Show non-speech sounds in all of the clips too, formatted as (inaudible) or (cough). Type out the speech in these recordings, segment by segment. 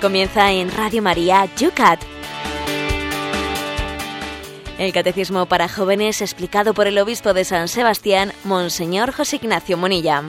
Comienza en Radio María Yucat. El Catecismo para Jóvenes explicado por el Obispo de San Sebastián, Monseñor José Ignacio Monilla.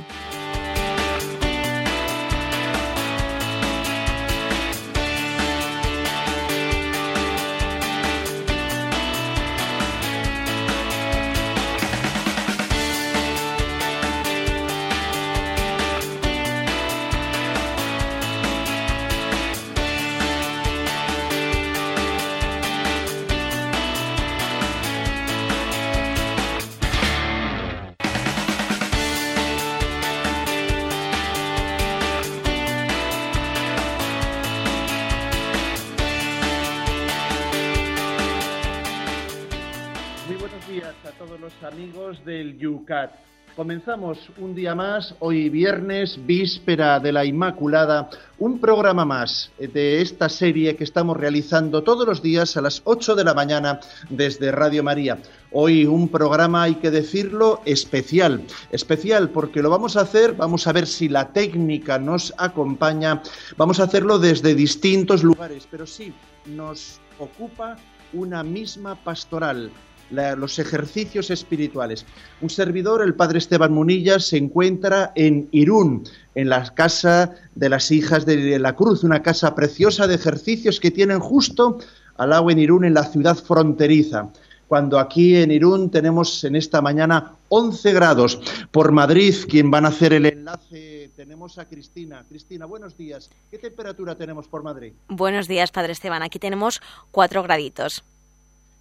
Comenzamos un día más, hoy viernes, víspera de la Inmaculada, un programa más de esta serie que estamos realizando todos los días a las 8 de la mañana desde Radio María. Hoy un programa, hay que decirlo, especial. Especial porque lo vamos a hacer, vamos a ver si la técnica nos acompaña, vamos a hacerlo desde distintos lugares, pero sí, nos ocupa una misma pastoral, los ejercicios espirituales. Un servidor, el padre Esteban Munilla, se encuentra en Irún, en la casa de las hijas de la Cruz, una casa preciosa de ejercicios que tienen justo al lado en Irún, en la ciudad fronteriza. Cuando aquí en Irún tenemos en esta mañana 11 grados. Por Madrid, quien van a hacer el enlace, tenemos a Cristina. Cristina, buenos días. ¿Qué temperatura tenemos por Madrid? Buenos días, Padre Esteban. Aquí tenemos 4 graditos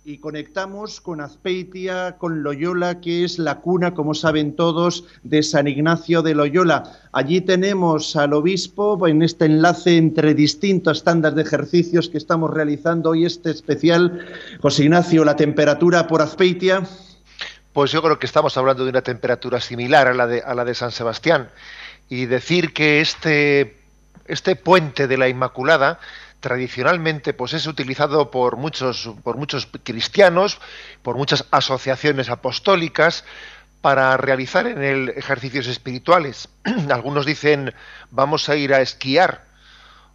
y conectamos con Azpeitia, con Loyola, que es la cuna, como saben todos, de San Ignacio de Loyola. Allí tenemos al obispo en este enlace entre distintos estándares de ejercicios que estamos realizando hoy este especial. José Ignacio, la temperatura por Azpeitia. Pues yo creo que estamos hablando de una temperatura similar a la de, a la de San Sebastián. Y decir que este, este puente de la Inmaculada, tradicionalmente pues es utilizado por muchos, por muchos cristianos, por muchas asociaciones apostólicas, para realizar en él ejercicios espirituales. (clears throat) Algunos dicen vamos a ir a esquiar,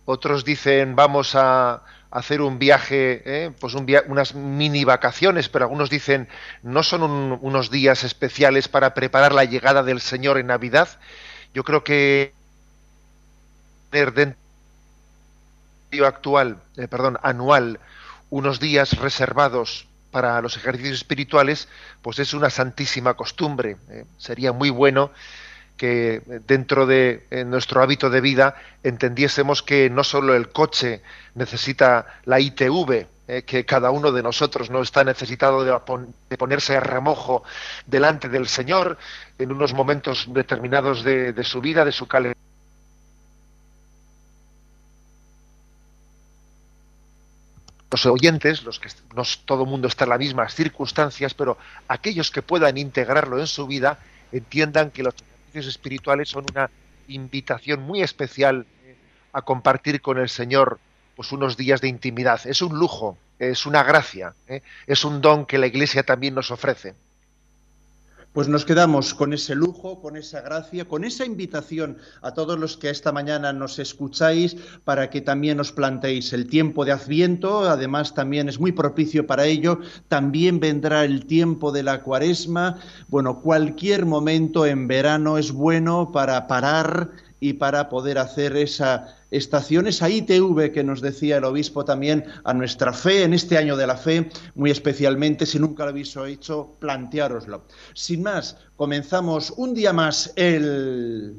otros dicen vamos a hacer un viaje, ¿eh? pues un unas mini vacaciones, pero algunos dicen no son unos días especiales para preparar la llegada del Señor en Navidad. Yo creo que dentro actual, eh, perdón, anual, unos días reservados para los ejercicios espirituales, pues es una santísima costumbre. Eh. Sería muy bueno que dentro de nuestro hábito de vida entendiésemos que no solo el coche necesita la ITV, eh, que cada uno de nosotros no está necesitado de, ponerse a remojo delante del Señor en unos momentos determinados de, de su vida, de su calendario los oyentes, los que no todo el mundo está en las mismas circunstancias, pero aquellos que puedan integrarlo en su vida entiendan que los ejercicios espirituales son una invitación muy especial eh, a compartir con el Señor pues unos días de intimidad. Es un lujo, es una gracia, eh, es un don que la Iglesia también nos ofrece pues nos quedamos con ese lujo, con esa gracia, con esa invitación a todos los que esta mañana nos escucháis para que también os planteéis el tiempo de Adviento, además también es muy propicio para ello, también vendrá el tiempo de la Cuaresma, bueno, cualquier momento en verano es bueno para parar y para poder hacer esa estación, esa ITV que nos decía el obispo también a nuestra fe, en este año de la fe, muy especialmente, si nunca lo habéis hecho, planteároslo. Sin más, comenzamos un día más el...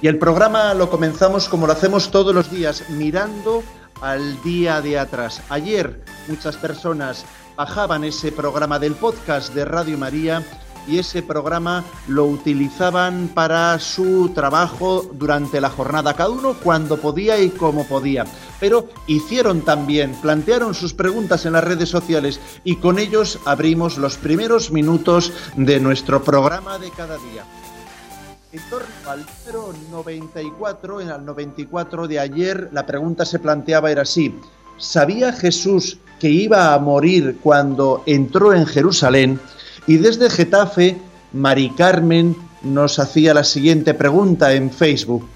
Y el programa lo comenzamos como lo hacemos todos los días, mirando al día de atrás. Ayer muchas personas bajaban ese programa del podcast de Radio María y ese programa lo utilizaban para su trabajo durante la jornada, cada uno cuando podía y como podía. Pero hicieron también, plantearon sus preguntas en las redes sociales y con ellos abrimos los primeros minutos de nuestro programa de cada día Al número 94, en el 94 de ayer, la pregunta se planteaba era así. ¿Sabía Jesús que iba a morir cuando entró en Jerusalén? Y desde Getafe, Mari Carmen nos hacía la siguiente pregunta en Facebook.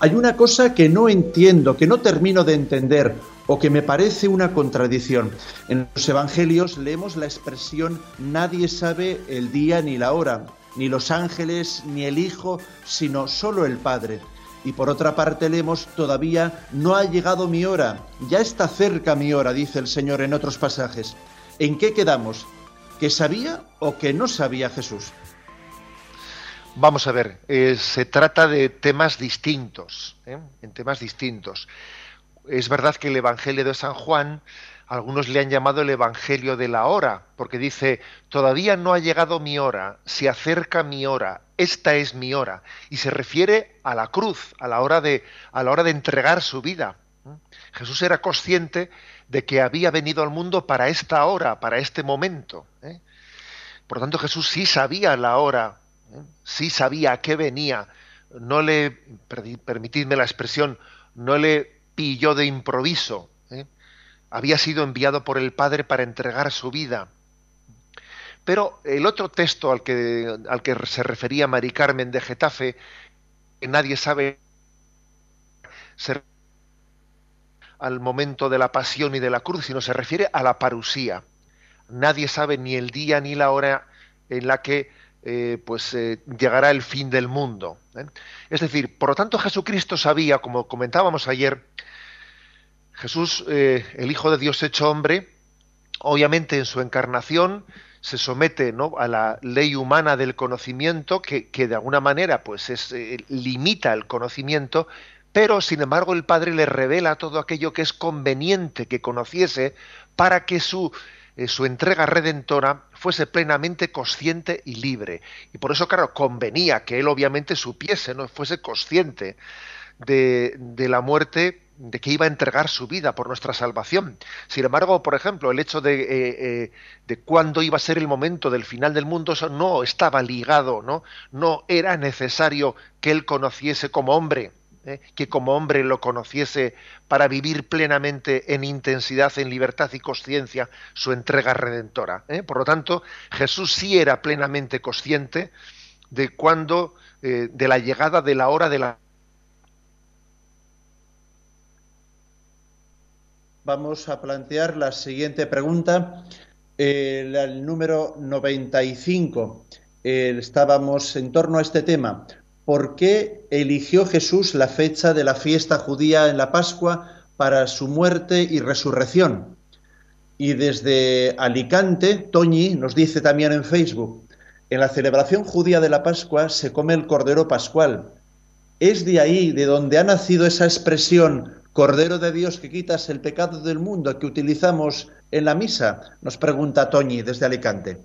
Hay una cosa que no entiendo, que no termino de entender o que me parece una contradicción. En los Evangelios leemos la expresión nadie sabe el día ni la hora, ni los ángeles, ni el Hijo, sino solo el Padre. Y por otra parte leemos, todavía no ha llegado mi hora, ya está cerca mi hora, dice el Señor en otros pasajes. ¿En qué quedamos? ¿Que sabía o que no sabía Jesús? Vamos a ver, eh, se trata de temas distintos, ¿eh? en temas distintos es verdad que el Evangelio de San Juan, algunos le han llamado el Evangelio de la hora, porque dice, todavía no ha llegado mi hora, se acerca mi hora, esta es mi hora, y se refiere a la cruz, a la hora de, a la hora de entregar su vida. Jesús era consciente de que había venido al mundo para esta hora, para este momento. ¿eh? Por lo tanto, Jesús sí sabía la hora, ¿eh? sí sabía a qué venía. No le, permitidme la expresión, no le yo de improviso. ¿eh? Había sido enviado por el Padre para entregar su vida. Pero el otro texto al que, al que se refería Mari Carmen de Getafe, que nadie sabe al momento de la pasión y de la cruz, sino se refiere a la parusía. Nadie sabe ni el día ni la hora en la que eh, pues eh, llegará el fin del mundo. Es decir, por lo tanto Jesucristo sabía, como comentábamos ayer, Jesús, eh, el Hijo de Dios hecho hombre, obviamente en su encarnación se somete a la ley humana del conocimiento que, de alguna manera pues es, eh, limita el conocimiento, pero sin embargo el Padre le revela todo aquello que es conveniente que conociese para que su, eh, su entrega redentora fuese plenamente consciente y libre. Y por eso, claro, convenía que él obviamente supiese, no fuese consciente de, la muerte de que iba a entregar su vida por nuestra salvación. Sin embargo, por ejemplo, el hecho de, eh, eh, de cuándo iba a ser el momento del final del mundo no estaba ligado, ¿no? No era necesario que él conociese como hombre, ¿eh? que como hombre lo conociese para vivir plenamente en intensidad, en libertad y conciencia su entrega redentora. Por lo tanto, Jesús sí era plenamente consciente de cuándo, de la llegada de la hora de la vamos a plantear la siguiente pregunta. El, número 95. estábamos en torno a este tema. ¿Por qué eligió Jesús la fecha de la fiesta judía en la Pascua para su muerte y resurrección? Y desde Alicante, Toñi nos dice también en Facebook, en la celebración judía de la Pascua se come el Cordero Pascual. Es de ahí de donde ha nacido esa expresión Cordero de Dios que quitas el pecado del mundo que utilizamos en la misa? Nos pregunta Toñi desde Alicante.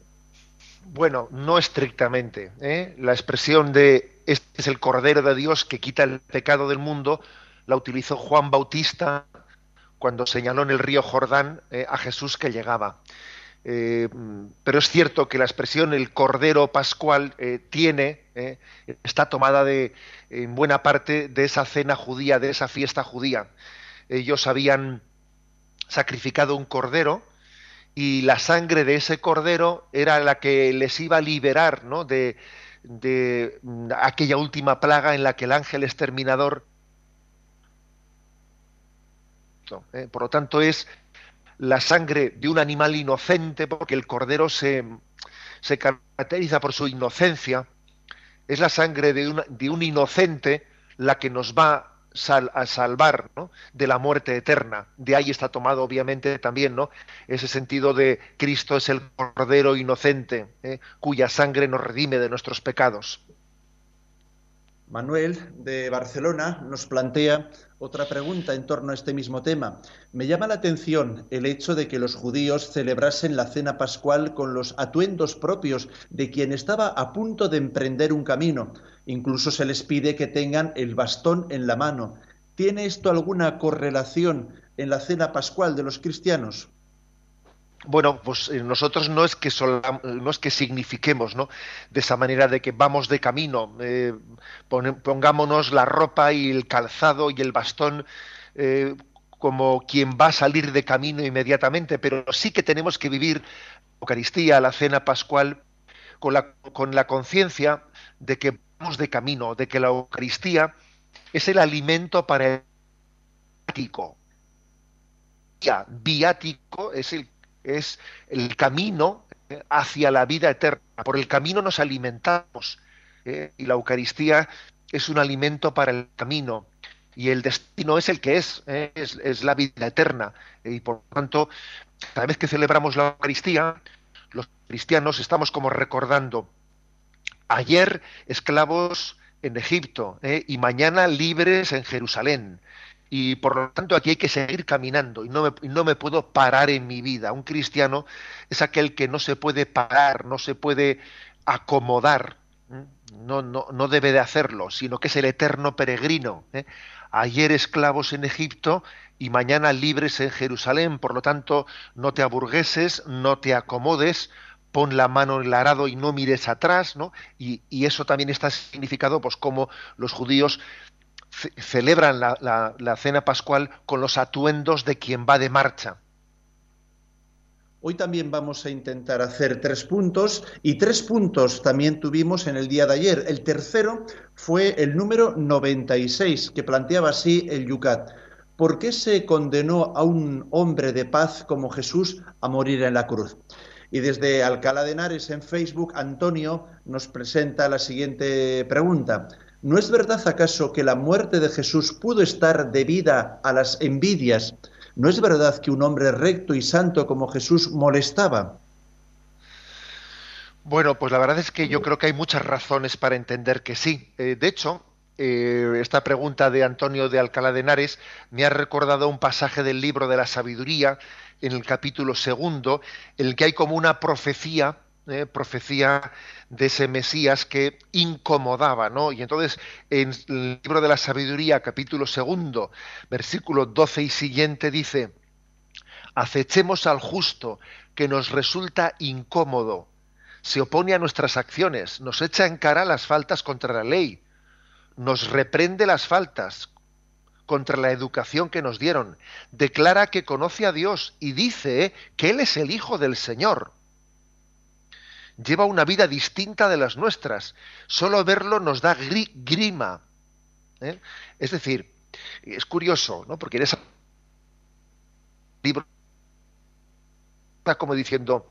Bueno, no estrictamente. ¿eh? La expresión de este es el Cordero de Dios que quita el pecado del mundo la utilizó Juan Bautista cuando señaló en el río Jordán ¿eh? a Jesús que llegaba. Eh, pero es cierto que la expresión el Cordero Pascual tiene, está tomada de, en buena parte de esa cena judía, de esa fiesta judía. Ellos habían sacrificado un cordero y la sangre de ese cordero era la que les iba a liberar de, de aquella última plaga en la que el ángel exterminador ¿eh? por lo tanto es la sangre de un animal inocente porque el cordero se, se caracteriza por su inocencia es la sangre de, de un inocente la que nos va a salvar de la muerte eterna. De ahí está tomado obviamente también ¿no? ese sentido de Cristo es el Cordero inocente, ¿eh? cuya sangre nos redime de nuestros pecados. Manuel de Barcelona nos plantea otra pregunta en torno a este mismo tema. Me llama la atención el hecho de que los judíos celebrasen la cena pascual con los atuendos propios de quien estaba a punto de emprender un camino. Incluso se les pide que tengan el bastón en la mano. ¿Tiene esto alguna correlación en la cena pascual de los cristianos? Bueno, pues eh, nosotros no es que no es que signifiquemos, ¿no? De esa manera de que vamos de camino, eh, pongámonos la ropa y el calzado y el bastón eh, como quien va a salir de camino inmediatamente, pero sí que tenemos que vivir la Eucaristía, la cena pascual, con la, con la conciencia de que vamos de camino, de que la Eucaristía es el alimento para el viático. Viático es el es el camino eh, hacia la vida eterna. Por el camino nos alimentamos eh, y la Eucaristía es un alimento para el camino y el destino es el que es, eh, es, la vida eterna. Y por lo tanto, cada vez que celebramos la Eucaristía, los cristianos estamos como recordando, ayer esclavos en Egipto y mañana libres en Jerusalén y por lo tanto aquí hay que seguir caminando y no, me, no me puedo parar en mi vida. Un cristiano es aquel que no se puede parar, no se puede acomodar, no, no, no debe de hacerlo, sino que es el eterno peregrino. ¿eh? Ayer esclavos en Egipto y mañana libres en Jerusalén, por lo tanto no te aburgueses, no te acomodes, pon la mano en el arado y no mires atrás, ¿no? Y, y, eso también está significado, pues como los judíos celebran la, cena pascual con los atuendos de quien va de marcha. Hoy también vamos a intentar hacer tres puntos y tres puntos también tuvimos en el día de ayer. El tercero fue el número 96 que planteaba así el Yucat. ¿Por qué se condenó a un hombre de paz como Jesús a morir en la cruz? Y desde Alcalá de Henares en Facebook, Antonio nos presenta la siguiente pregunta. ¿No es verdad acaso que la muerte de Jesús pudo estar debida a las envidias? ¿No es verdad que un hombre recto y santo como Jesús molestaba? Bueno, pues la verdad es que yo creo que hay muchas razones para entender que sí. Eh, de hecho, eh, esta pregunta de Antonio de Alcalá de Henares me ha recordado un pasaje del libro de la sabiduría en el capítulo segundo, en el que hay como una profecía eh, profecía de ese Mesías que incomodaba, ¿no? Y entonces, en el libro de la sabiduría, capítulo segundo, versículo 12 y siguiente, dice, acechemos al justo que nos resulta incómodo, se opone a nuestras acciones, nos echa en cara las faltas contra la ley, nos reprende las faltas contra la educación que nos dieron, declara que conoce a Dios y dice que Él es el Hijo del Señor lleva una vida distinta de las nuestras. Solo verlo nos da grima. ¿eh? Es decir, es curioso, ¿no? Porque en ese libro está como diciendo,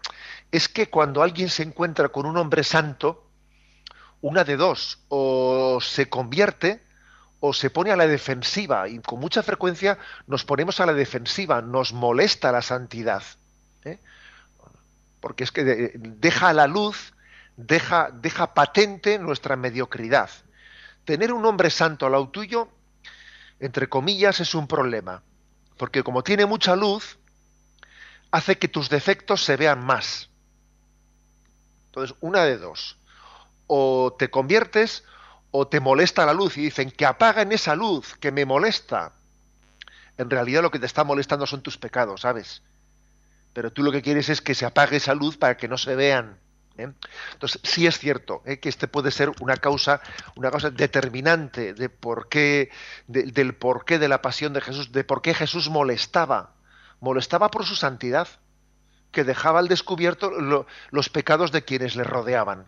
es que cuando alguien se encuentra con un hombre santo, una de dos, o se convierte o se pone a la defensiva, y con mucha frecuencia nos ponemos a la defensiva, nos molesta la santidad. ¿eh? Porque es que deja a la luz, deja, deja patente nuestra mediocridad. Tener un hombre santo al lado tuyo, entre comillas, es un problema, porque como tiene mucha luz, hace que tus defectos se vean más. Entonces, una de dos. O te conviertes o te molesta la luz y dicen que apaguen esa luz que me molesta. En realidad lo que te está molestando son tus pecados, ¿sabes? Pero tú lo que quieres es que se apague esa luz para que no se vean. ¿eh? Entonces, sí es cierto ¿eh? que este puede ser una causa, una causa determinante de por qué, del porqué de la pasión de Jesús, de por qué Jesús molestaba. Molestaba por su santidad, que dejaba al descubierto los pecados de quienes le rodeaban.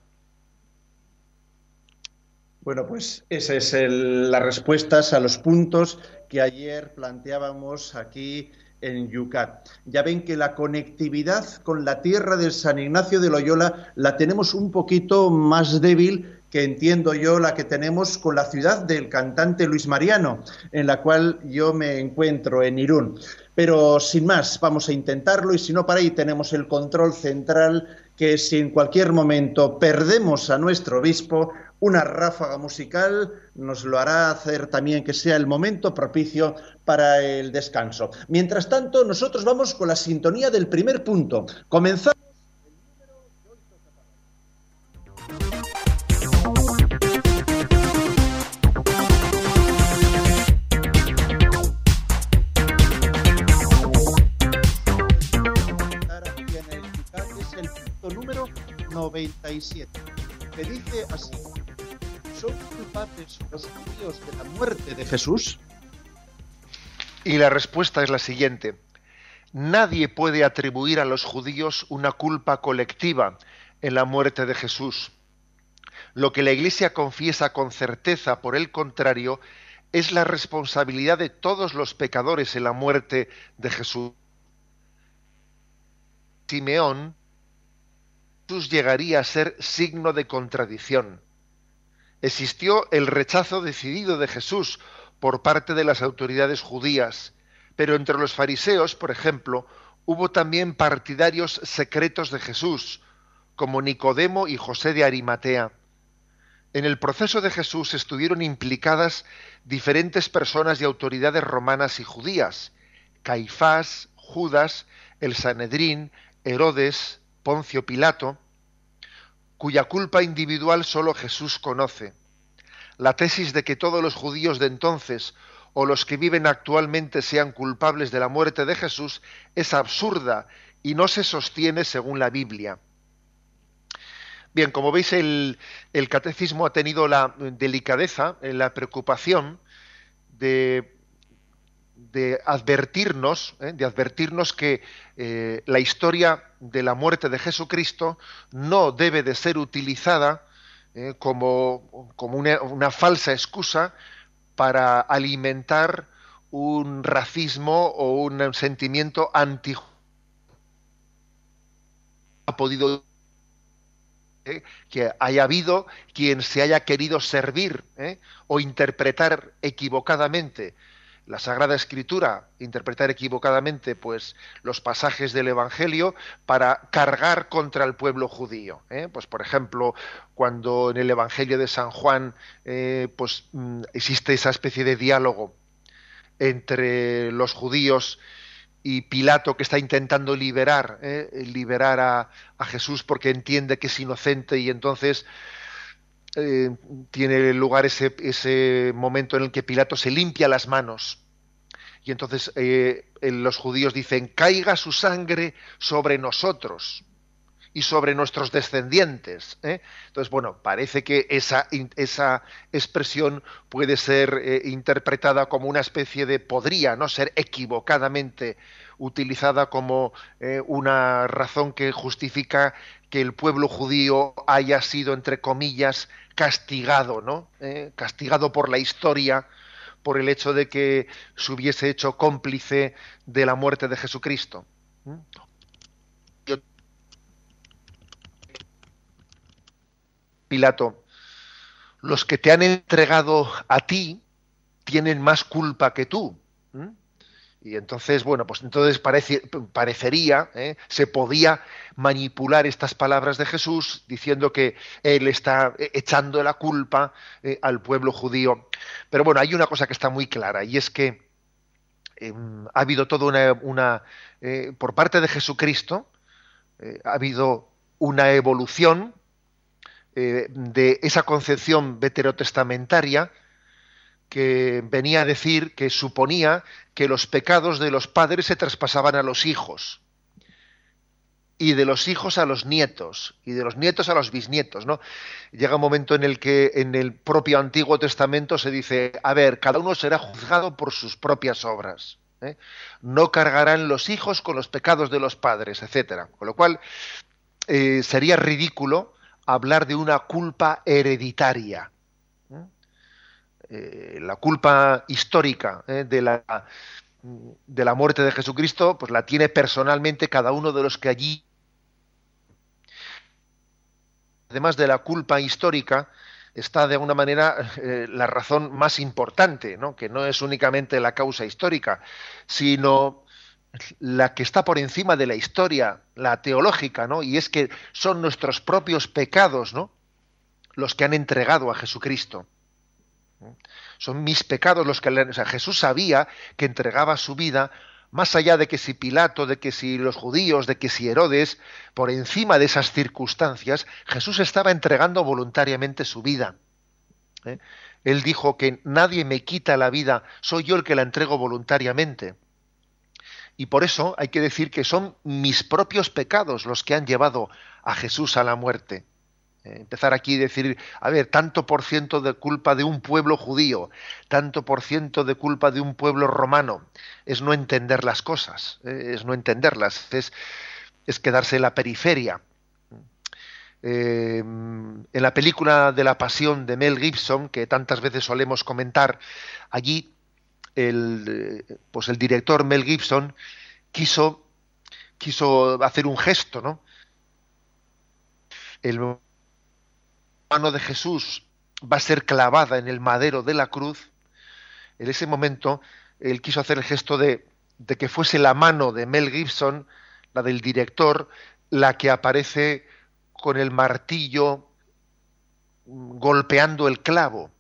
Bueno, pues esas es las respuestas a los puntos que ayer planteábamos aquí en Yucat. Ya ven que la conectividad con la tierra de San Ignacio de Loyola la tenemos un poquito más débil que entiendo yo la que tenemos con la ciudad del cantante Luis Mariano, en la cual yo me encuentro en Irún. Pero sin más, vamos a intentarlo y si no para ahí tenemos el control central que si en cualquier momento perdemos a nuestro obispo, una ráfaga musical nos lo hará hacer también que sea el momento propicio para el descanso. Mientras tanto, nosotros vamos con la sintonía del primer punto. Comenzamos. 97, que dice así, ¿son culpables los judíos de la muerte de Jesús? Y la respuesta es la siguiente. Nadie puede atribuir a los judíos una culpa colectiva en la muerte de Jesús. Lo que la Iglesia confiesa con certeza, por el contrario, es la responsabilidad de todos los pecadores en la muerte de Jesús. Simeón, Jesús llegaría a ser signo de contradicción. Existió el rechazo decidido de Jesús por parte de las autoridades judías, pero entre los fariseos, por ejemplo, hubo también partidarios secretos de Jesús, como Nicodemo y José de Arimatea. En el proceso de Jesús estuvieron implicadas diferentes personas y autoridades romanas y judías, Caifás, Judas, el Sanedrín, Herodes, Poncio Pilato, cuya culpa individual solo Jesús conoce. La tesis de que todos los judíos de entonces o los que viven actualmente sean culpables de la muerte de Jesús es absurda y no se sostiene según la Biblia. Bien, como veis, el, catecismo ha tenido la delicadeza, la preocupación de de advertirnos, ¿eh? de advertirnos que eh, la historia de la muerte de Jesucristo no debe de ser utilizada ¿eh? como, como una, falsa excusa para alimentar un racismo o un sentimiento anti ha podido que haya habido quien se haya querido servir o interpretar equivocadamente la Sagrada Escritura, interpretar equivocadamente pues los pasajes del Evangelio para cargar contra el pueblo judío. ¿eh? Pues por ejemplo, cuando en el Evangelio de San Juan eh, pues mm, existe esa especie de diálogo entre los judíos y Pilato que está intentando liberar, ¿eh? liberar a, a Jesús porque entiende que es inocente y entonces eh, tiene lugar ese, momento en el que Pilato se limpia las manos. Y entonces eh, los judíos dicen, caiga su sangre sobre nosotros y sobre nuestros descendientes. ¿eh? Entonces, bueno, parece que esa, esa expresión puede ser interpretada como una especie de, podría no ser equivocadamente utilizada como una razón que justifica que el pueblo judío haya sido, entre comillas, castigado, ¿no? Eh, castigado por la historia, por el hecho de que se hubiese hecho cómplice de la muerte de Jesucristo. ¿Mm? Pilato, los que te han entregado a ti tienen más culpa que tú. Y entonces, bueno, pues entonces parecería, ¿eh? se podía manipular estas palabras de Jesús diciendo que él está echando la culpa eh, al pueblo judío. Pero bueno, hay una cosa que está muy clara y es que em, ha habido toda una, eh, por parte de Jesucristo, ha habido una evolución de esa concepción veterotestamentaria que venía a decir que suponía que los pecados de los padres se traspasaban a los hijos y de los hijos a los nietos y de los nietos a los bisnietos, ¿no? Llega un momento en el que en el propio Antiguo Testamento se dice, a ver, cada uno será juzgado por sus propias obras. ¿eh? No cargarán los hijos con los pecados de los padres, etcétera. Con lo cual eh, sería ridículo hablar de una culpa hereditaria. Eh, la culpa histórica eh, de, la, de la muerte de Jesucristo, pues la tiene personalmente cada uno de los que allí, además de la culpa histórica, está de alguna manera eh, la razón más importante, ¿no? que no es únicamente la causa histórica, sino la que está por encima de la historia, la teológica, ¿no? Y es que son nuestros propios pecados, ¿no? Los que han entregado a Jesucristo. Son mis pecados los que... O sea, Jesús sabía que entregaba su vida más allá de que si Pilato, de que si los judíos, de que si Herodes, por encima de esas circunstancias, Jesús estaba entregando voluntariamente su vida. ¿eh? Él dijo que nadie me quita la vida, soy yo el que la entrego voluntariamente. Y por eso hay que decir que son mis propios pecados los que han llevado a Jesús a la muerte. Eh, empezar aquí y decir, a ver, tanto por ciento de culpa de un pueblo judío, tanto por ciento de culpa de un pueblo romano, es no entender las cosas, eh, es no entenderlas, es, es quedarse en la periferia. Eh, en la película de la pasión de Mel Gibson, que tantas veces solemos comentar, allí el, pues el director Mel Gibson quiso, quiso hacer un gesto, ¿no? El mano de Jesús va a ser clavada en el madero de la cruz, en ese momento él quiso hacer el gesto de, de que fuese la mano de Mel Gibson, la del director, la que aparece con el martillo golpeando el clavo,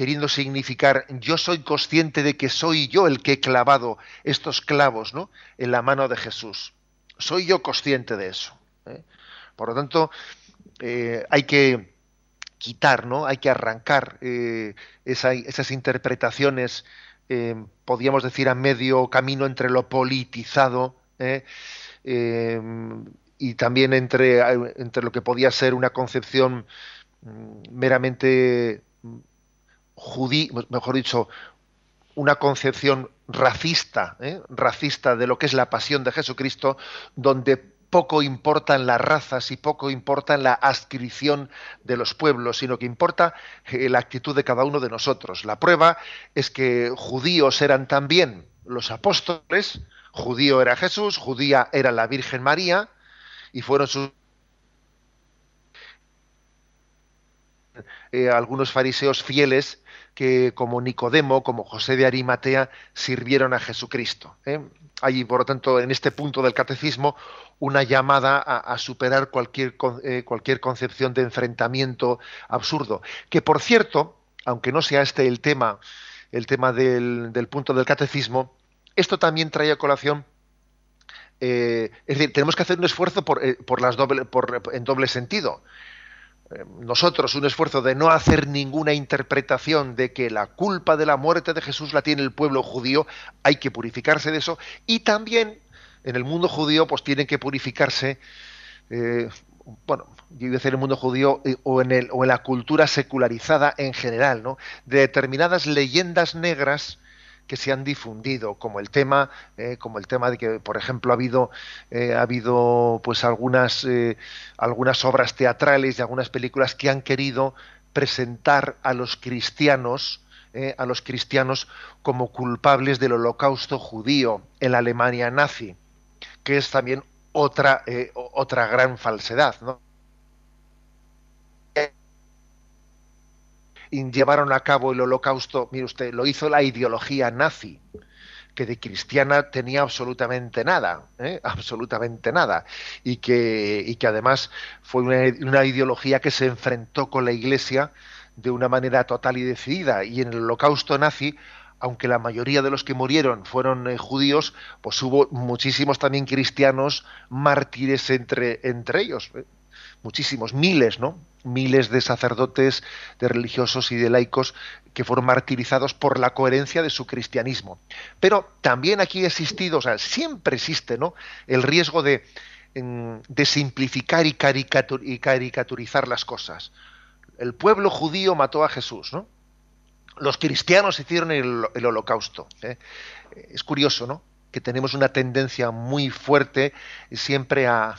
queriendo significar yo soy consciente de que soy yo el que he clavado estos clavos ¿no? en la mano de Jesús. Soy yo consciente de eso. ¿eh? Por lo tanto, eh, hay que quitar, ¿no? Hay que arrancar eh, esas interpretaciones, podríamos decir, a medio camino entre lo politizado y también entre, entre lo que podía ser una concepción mm, meramente judí, mejor dicho, una concepción racista, ¿eh? racista de lo que es la pasión de Jesucristo, donde poco importan las razas y poco importa la adscripción de los pueblos, sino que importa eh, la actitud de cada uno de nosotros. La prueba es que judíos eran también los apóstoles, judío era Jesús, judía era la Virgen María, y fueron sus eh, algunos fariseos fieles que como Nicodemo, como José de Arimatea, sirvieron a Jesucristo. ¿eh? Hay, por lo tanto, en este punto del catecismo, una llamada a, superar cualquier, eh, cualquier concepción de enfrentamiento absurdo. Que, por cierto, aunque no sea este el tema, el tema del, punto del catecismo, esto también trae a colación eh, es decir, tenemos que hacer un esfuerzo por, eh, las doble, en doble sentido. Eh, nosotros, un esfuerzo de no hacer ninguna interpretación de que la culpa de la muerte de Jesús la tiene el pueblo judío, hay que purificarse de eso. Y también en el mundo judío, pues tienen que purificarse, bueno, yo iba a decir el mundo judío o en, el, o en la cultura secularizada en general, ¿no? De determinadas leyendas negras que se han difundido, como el tema, eh, como el tema de que, por ejemplo, ha habido, eh, ha habido pues algunas, eh, algunas obras teatrales y algunas películas que han querido presentar a los cristianos, a los cristianos como culpables del holocausto judío en la Alemania nazi, que es también otra, otra gran falsedad, ¿no? Llevaron a cabo el holocausto, mire usted, lo hizo la ideología nazi, que de cristiana tenía absolutamente nada, ¿eh? (laughs) absolutamente nada, y que, y que además fue una, ideología que se enfrentó con la Iglesia de una manera total y decidida, y en el holocausto nazi aunque la mayoría de los que murieron fueron eh, judíos, pues hubo muchísimos también cristianos mártires entre, entre ellos. ¿eh? muchísimos, miles, ¿no? Miles de sacerdotes, de religiosos y de laicos que fueron martirizados por la coherencia de su cristianismo. Pero también aquí ha existido, o sea, siempre existe, ¿no? El riesgo de, simplificar y, caricaturizar las cosas. El pueblo judío mató a Jesús, ¿no? Los cristianos hicieron el, holocausto. ¿eh? Es curioso, ¿no? Que tenemos una tendencia muy fuerte siempre a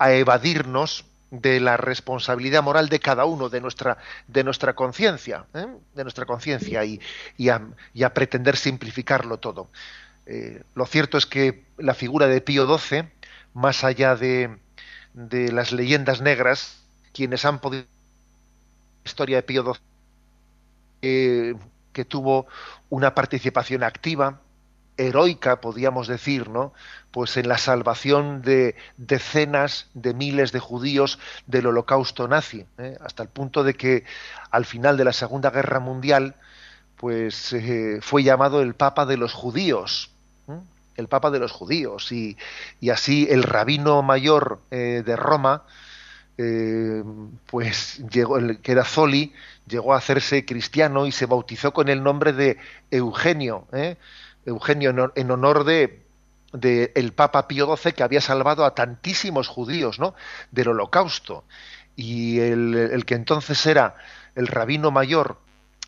evadirnos de la responsabilidad moral de cada uno, de nuestra, de nuestra conciencia, ¿eh? de nuestra conciencia y, y, a, pretender simplificarlo todo. Eh, lo cierto es que la figura de Pío XII, más allá de, de las leyendas negras, quienes han podido la historia de Pío XII, eh, que tuvo una participación activa, heroica, podríamos decir, ¿no? Pues en la salvación de decenas de miles de judíos del holocausto nazi, ¿eh? hasta el punto de que al final de la Segunda Guerra Mundial, pues eh, fue llamado el Papa de los judíos, el Papa de los judíos, y, así el rabino mayor eh, de Roma, pues llegó, que era Zoli, llegó a hacerse cristiano y se bautizó con el nombre de Eugenio, ¿eh? Eugenio en honor de, del Papa Pío XII que había salvado a tantísimos judíos ¿no? del holocausto. Y el, que entonces era el rabino mayor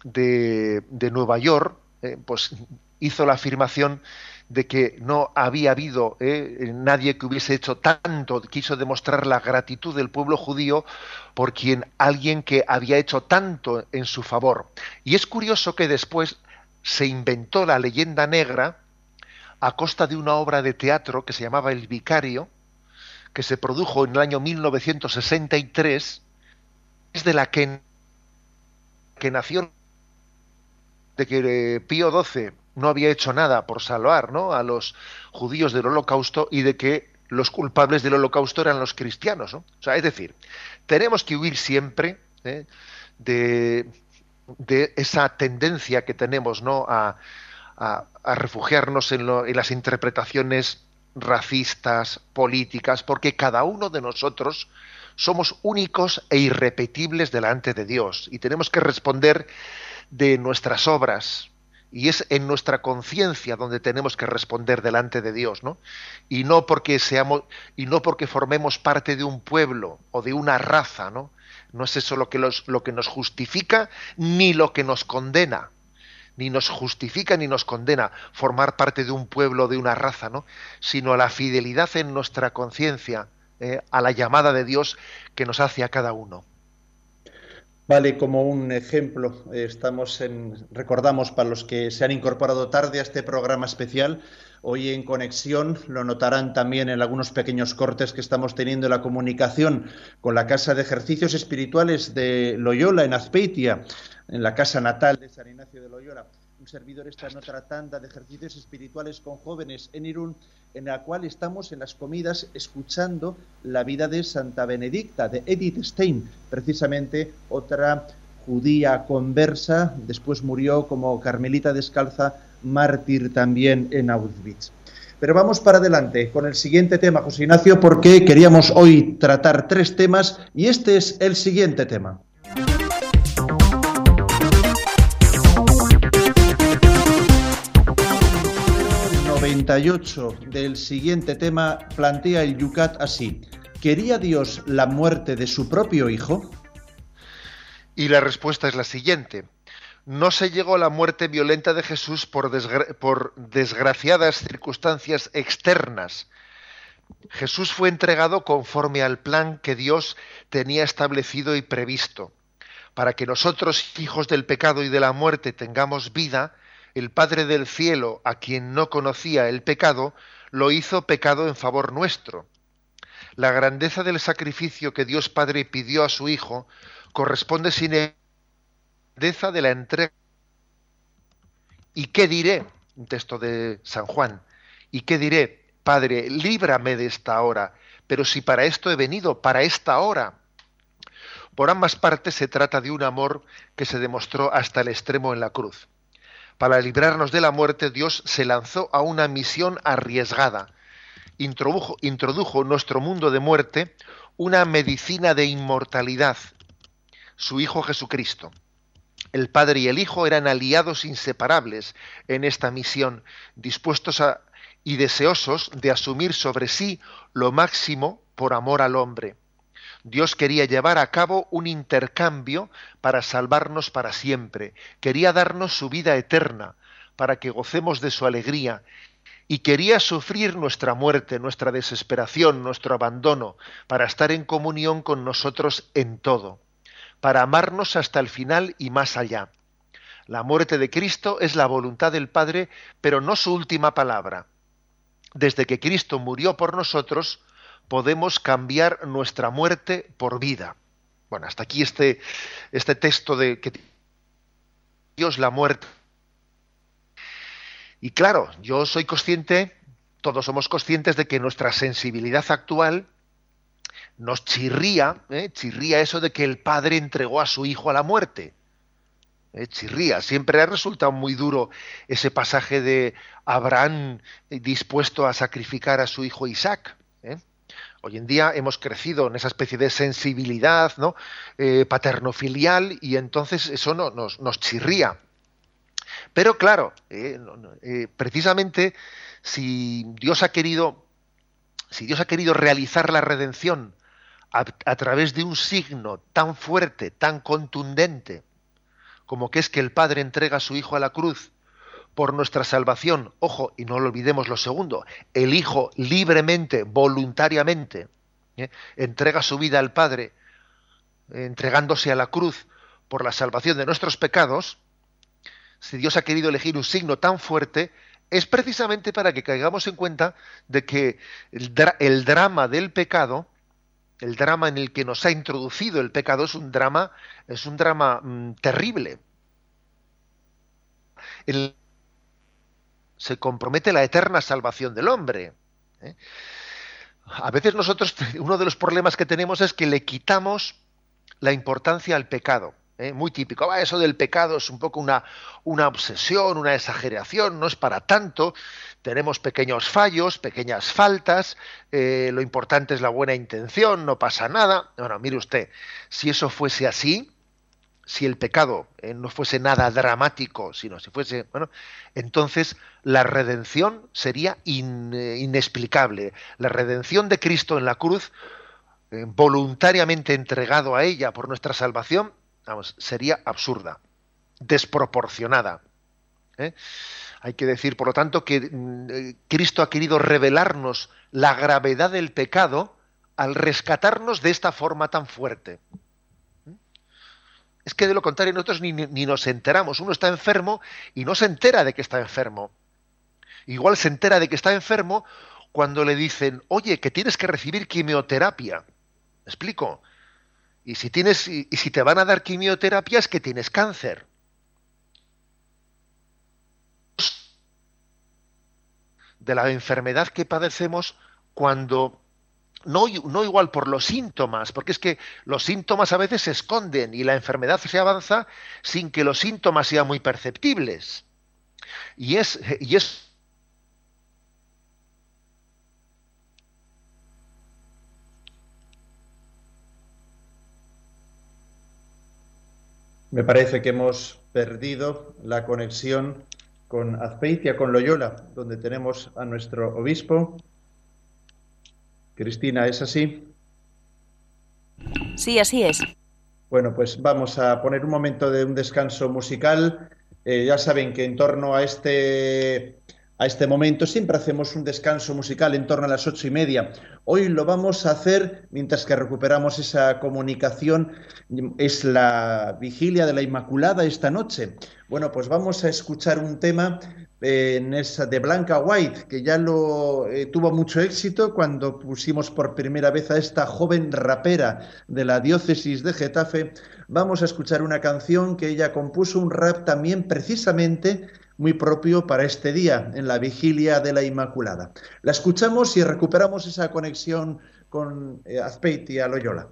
de, Nueva York, eh, pues hizo la afirmación de que no había habido eh, nadie que hubiese hecho tanto, quiso demostrar la gratitud del pueblo judío por quien alguien que había hecho tanto en su favor. Y es curioso que después se inventó la leyenda negra a costa de una obra de teatro que se llamaba El Vicario, que se produjo en el año 1963, es de la que, que nació de que eh, Pío XII no había hecho nada por salvar ¿no? a los judíos del holocausto y de que los culpables del holocausto eran los cristianos. O sea, es decir, tenemos que huir siempre ¿eh? de, de, esa tendencia que tenemos ¿no? a, a, refugiarnos en, en las interpretaciones racistas, políticas, porque cada uno de nosotros somos únicos e irrepetibles delante de Dios y tenemos que responder de nuestras obras, y es en nuestra conciencia donde tenemos que responder delante de Dios, ¿no? Y no porque seamos y no porque formemos parte de un pueblo o de una raza, ¿no? No es eso lo que, lo que nos justifica ni lo que nos condena. Ni nos justifica ni nos condena formar parte de un pueblo de una raza, ¿no? Sino la fidelidad en nuestra conciencia eh, a la llamada de Dios que nos hace a cada uno. Vale, como un ejemplo, estamos en, recordamos para los que se han incorporado tarde a este programa especial, hoy en conexión, lo notarán también en algunos pequeños cortes que estamos teniendo en la comunicación con la Casa de Ejercicios Espirituales de Loyola en Azpeitia, en la casa natal de San Ignacio de Loyola un servidor está en otra tanda de ejercicios espirituales con jóvenes en Irún, en la cual estamos en las comidas escuchando la vida de Santa Benedicta, de Edith Stein, precisamente otra judía conversa, después murió como carmelita descalza, mártir también en Auschwitz. Pero vamos para adelante con el siguiente tema, José Ignacio, porque queríamos hoy tratar tres temas y este es el siguiente tema. 98 del siguiente tema plantea el Yucat así. ¿Quería Dios la muerte de su propio hijo? Y la respuesta es la siguiente. No se llegó a la muerte violenta de Jesús por, por desgraciadas circunstancias externas. Jesús fue entregado conforme al plan que Dios tenía establecido y previsto. Para que nosotros, hijos del pecado y de la muerte, tengamos vida, el Padre del cielo, a quien no conocía el pecado, lo hizo pecado en favor nuestro. La grandeza del sacrificio que Dios Padre pidió a su Hijo corresponde sin grandeza de la entrega. ¿Y qué diré? Un texto de San Juan. ¿Y qué diré? Padre, líbrame de esta hora, pero si para esto he venido, para esta hora. Por ambas partes se trata de un amor que se demostró hasta el extremo en la cruz. Para librarnos de la muerte, Dios se lanzó a una misión arriesgada. Introdujo, en nuestro mundo de muerte una medicina de inmortalidad, su Hijo Jesucristo. El Padre y el Hijo eran aliados inseparables en esta misión, dispuestos y deseosos de asumir sobre sí lo máximo por amor al hombre. Dios quería llevar a cabo un intercambio para salvarnos para siempre. Quería darnos su vida eterna para que gocemos de su alegría. Y quería sufrir nuestra muerte, nuestra desesperación, nuestro abandono, para estar en comunión con nosotros en todo, para amarnos hasta el final y más allá. La muerte de Cristo es la voluntad del Padre, pero no su última palabra. Desde que Cristo murió por nosotros, podemos cambiar nuestra muerte por vida. Bueno, hasta aquí este, este texto de que Dios la muerte. Y claro, yo soy consciente, todos somos conscientes de que nuestra sensibilidad actual nos chirría, ¿eh? chirría eso de que el padre entregó a su hijo a la muerte. ¿eh? chirría, siempre ha resultado muy duro ese pasaje de Abraham dispuesto a sacrificar a su hijo Isaac. Hoy en día hemos crecido en esa especie de sensibilidad ¿no? Eh, paternofilial y entonces eso no, nos, chirría. Pero claro, eh, eh, precisamente si Dios ha querido, si Dios ha querido realizar la redención a través de un signo tan fuerte, tan contundente, como que es que el Padre entrega a su Hijo a la cruz por nuestra salvación, ojo, y no lo olvidemos lo segundo, el Hijo libremente, voluntariamente, ¿eh? entrega su vida al Padre, entregándose a la cruz por la salvación de nuestros pecados, si Dios ha querido elegir un signo tan fuerte, es precisamente para que caigamos en cuenta de que el, drama del pecado, el drama en el que nos ha introducido el pecado, es un drama, es un drama mmm, terrible. El, se compromete la eterna salvación del hombre. ¿eh? A veces nosotros, (laughs) uno de los problemas que tenemos es que le quitamos la importancia al pecado. ¿eh? Muy típico. Ah, eso del pecado es un poco una, una obsesión, una exageración, no es para tanto. Tenemos pequeños fallos, pequeñas faltas, eh, lo importante es la buena intención, no pasa nada. Bueno, mire usted, si eso fuese así, si el pecado eh, no fuese nada dramático, sino si fuese, bueno, entonces la redención sería eh, inexplicable. La redención de Cristo en la cruz, eh, voluntariamente entregado a ella por nuestra salvación, vamos, sería absurda, desproporcionada. Hay que decir, por lo tanto, que mm, Cristo ha querido revelarnos la gravedad del pecado al rescatarnos de esta forma tan fuerte. Es que de lo contrario nosotros ni, nos enteramos. Uno está enfermo y no se entera de que está enfermo. Igual se entera de que está enfermo cuando le dicen, oye, que tienes que recibir quimioterapia. ¿Me explico? Y si, tienes, y, y si te van a dar quimioterapia es que tienes cáncer. De la enfermedad que padecemos cuando no, no, igual por los síntomas, porque es que los síntomas a veces se esconden y la enfermedad se avanza sin que los síntomas sean muy perceptibles. Y es, y es Me parece que hemos perdido la conexión con Azpeitia, con Loyola, donde tenemos a nuestro obispo, Cristina, ¿es así? Sí, así es. Bueno, pues vamos a poner un momento de un descanso musical. Eh, ya saben que en torno a este, a este momento siempre hacemos un descanso musical en torno a las ocho y media. Hoy lo vamos a hacer mientras que recuperamos esa comunicación. Es la vigilia de la Inmaculada esta noche. Bueno, pues vamos a escuchar un tema esa de Blanca White, que ya lo eh, tuvo mucho éxito cuando pusimos por primera vez a esta joven rapera de la diócesis de Getafe. Vamos a escuchar una canción que ella compuso, un rap también precisamente muy propio para este día, en la vigilia de la Inmaculada. La escuchamos y recuperamos esa conexión con eh, Azpeitia Loyola.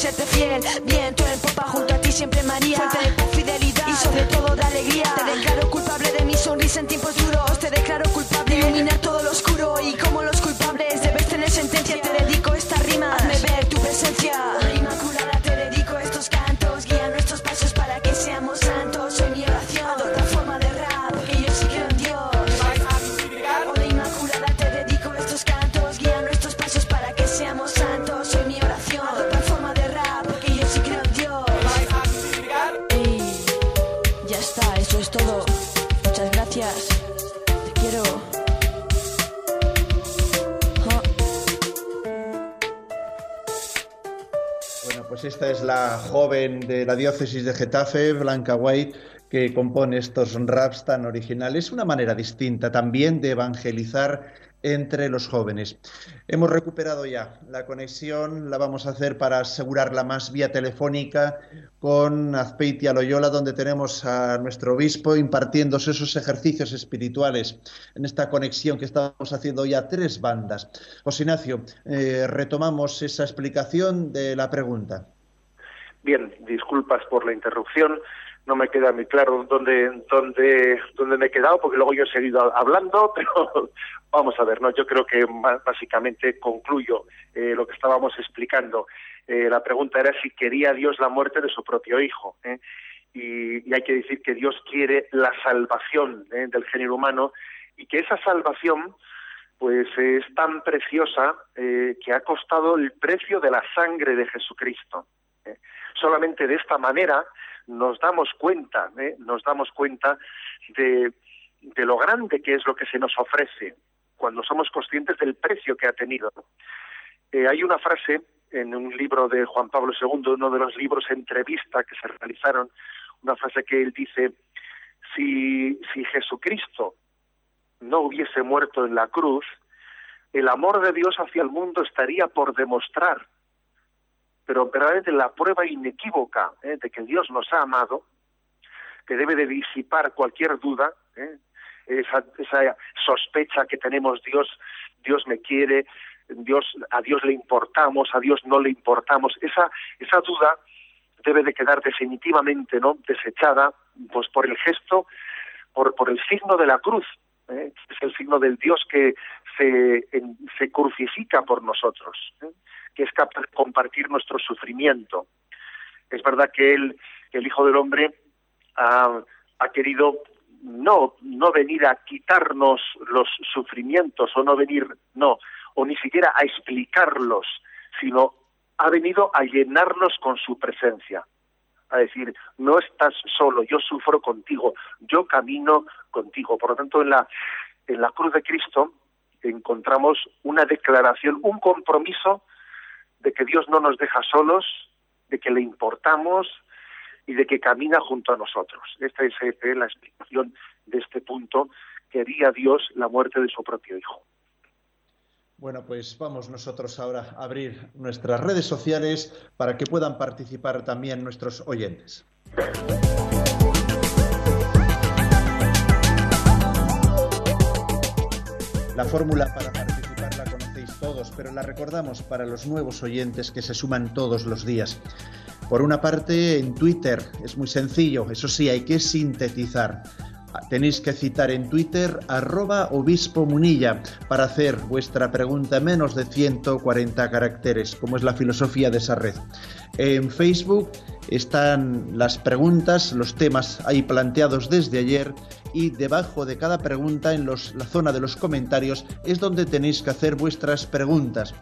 Serte fiel. Viento en popa junto a ti siempre María. De la diócesis de Getafe, Blanca White, que compone estos raps tan originales. Una manera distinta también de evangelizar entre los jóvenes. Hemos recuperado ya la conexión, la vamos a hacer para asegurarla más vía telefónica con Azpeitia Loyola, donde tenemos a nuestro obispo impartiéndose esos ejercicios espirituales en esta conexión que estamos haciendo hoy a tres bandas. José Ignacio, eh, retomamos esa explicación de la pregunta. Bien, disculpas por la interrupción. No me queda muy claro dónde, dónde, dónde me he quedado, porque luego yo he seguido hablando, (laughs) pero vamos a ver, ¿no? Yo creo que básicamente concluyo eh, lo que estábamos explicando. Eh, la pregunta era si quería Dios la muerte de su propio hijo. ¿eh? Y, hay que decir que Dios quiere la salvación ¿eh? del género humano y que esa salvación pues es tan preciosa que ha costado el precio de la sangre de Jesucristo. Solamente de esta manera nos damos cuenta, ¿eh? nos damos cuenta de, lo grande que es lo que se nos ofrece cuando somos conscientes del precio que ha tenido. Eh, hay una frase en un libro de Juan Pablo II, uno de los libros entrevista que se realizaron, una frase que él dice, si, si Jesucristo no hubiese muerto en la cruz, el amor de Dios hacia el mundo estaría por demostrar pero verdaderamente la prueba inequívoca ¿eh? de que Dios nos ha amado, que debe de disipar cualquier duda, ¿eh? esa, esa sospecha que tenemos Dios, Dios me quiere, Dios, a Dios le importamos, a Dios no le importamos, esa, esa duda debe de quedar definitivamente no desechada pues por el gesto, por, por el signo de la cruz, ¿eh? es el signo del Dios que se, se crucifica por nosotros. ¿eh? que es capaz de compartir nuestro sufrimiento. Es verdad que él, el Hijo del Hombre, ha, ha querido no, no venir a quitarnos los sufrimientos o no venir, no, o ni siquiera a explicarlos, sino ha venido a llenarnos con su presencia. A decir, no estás solo, yo sufro contigo, yo camino contigo. Por lo tanto, en la, en la cruz de Cristo encontramos una declaración, un compromiso de que Dios no nos deja solos, de que le importamos y de que camina junto a nosotros. Esta es la explicación de este punto. Quería Dios la muerte de su propio Hijo. Bueno, pues vamos nosotros ahora a abrir nuestras redes sociales para que puedan participar también nuestros oyentes. La fórmula para participar la conocéis todos, pero la recordamos para los nuevos oyentes que se suman todos los días. Por una parte, en Twitter es muy sencillo, eso sí, hay que sintetizar. Tenéis que citar en Twitter arroba obispo munilla para hacer vuestra pregunta en menos de 140 caracteres, como es la filosofía de esa red. En Facebook están las preguntas, los temas ahí planteados desde ayer y debajo de cada pregunta en la zona de los comentarios es donde tenéis que hacer vuestras preguntas.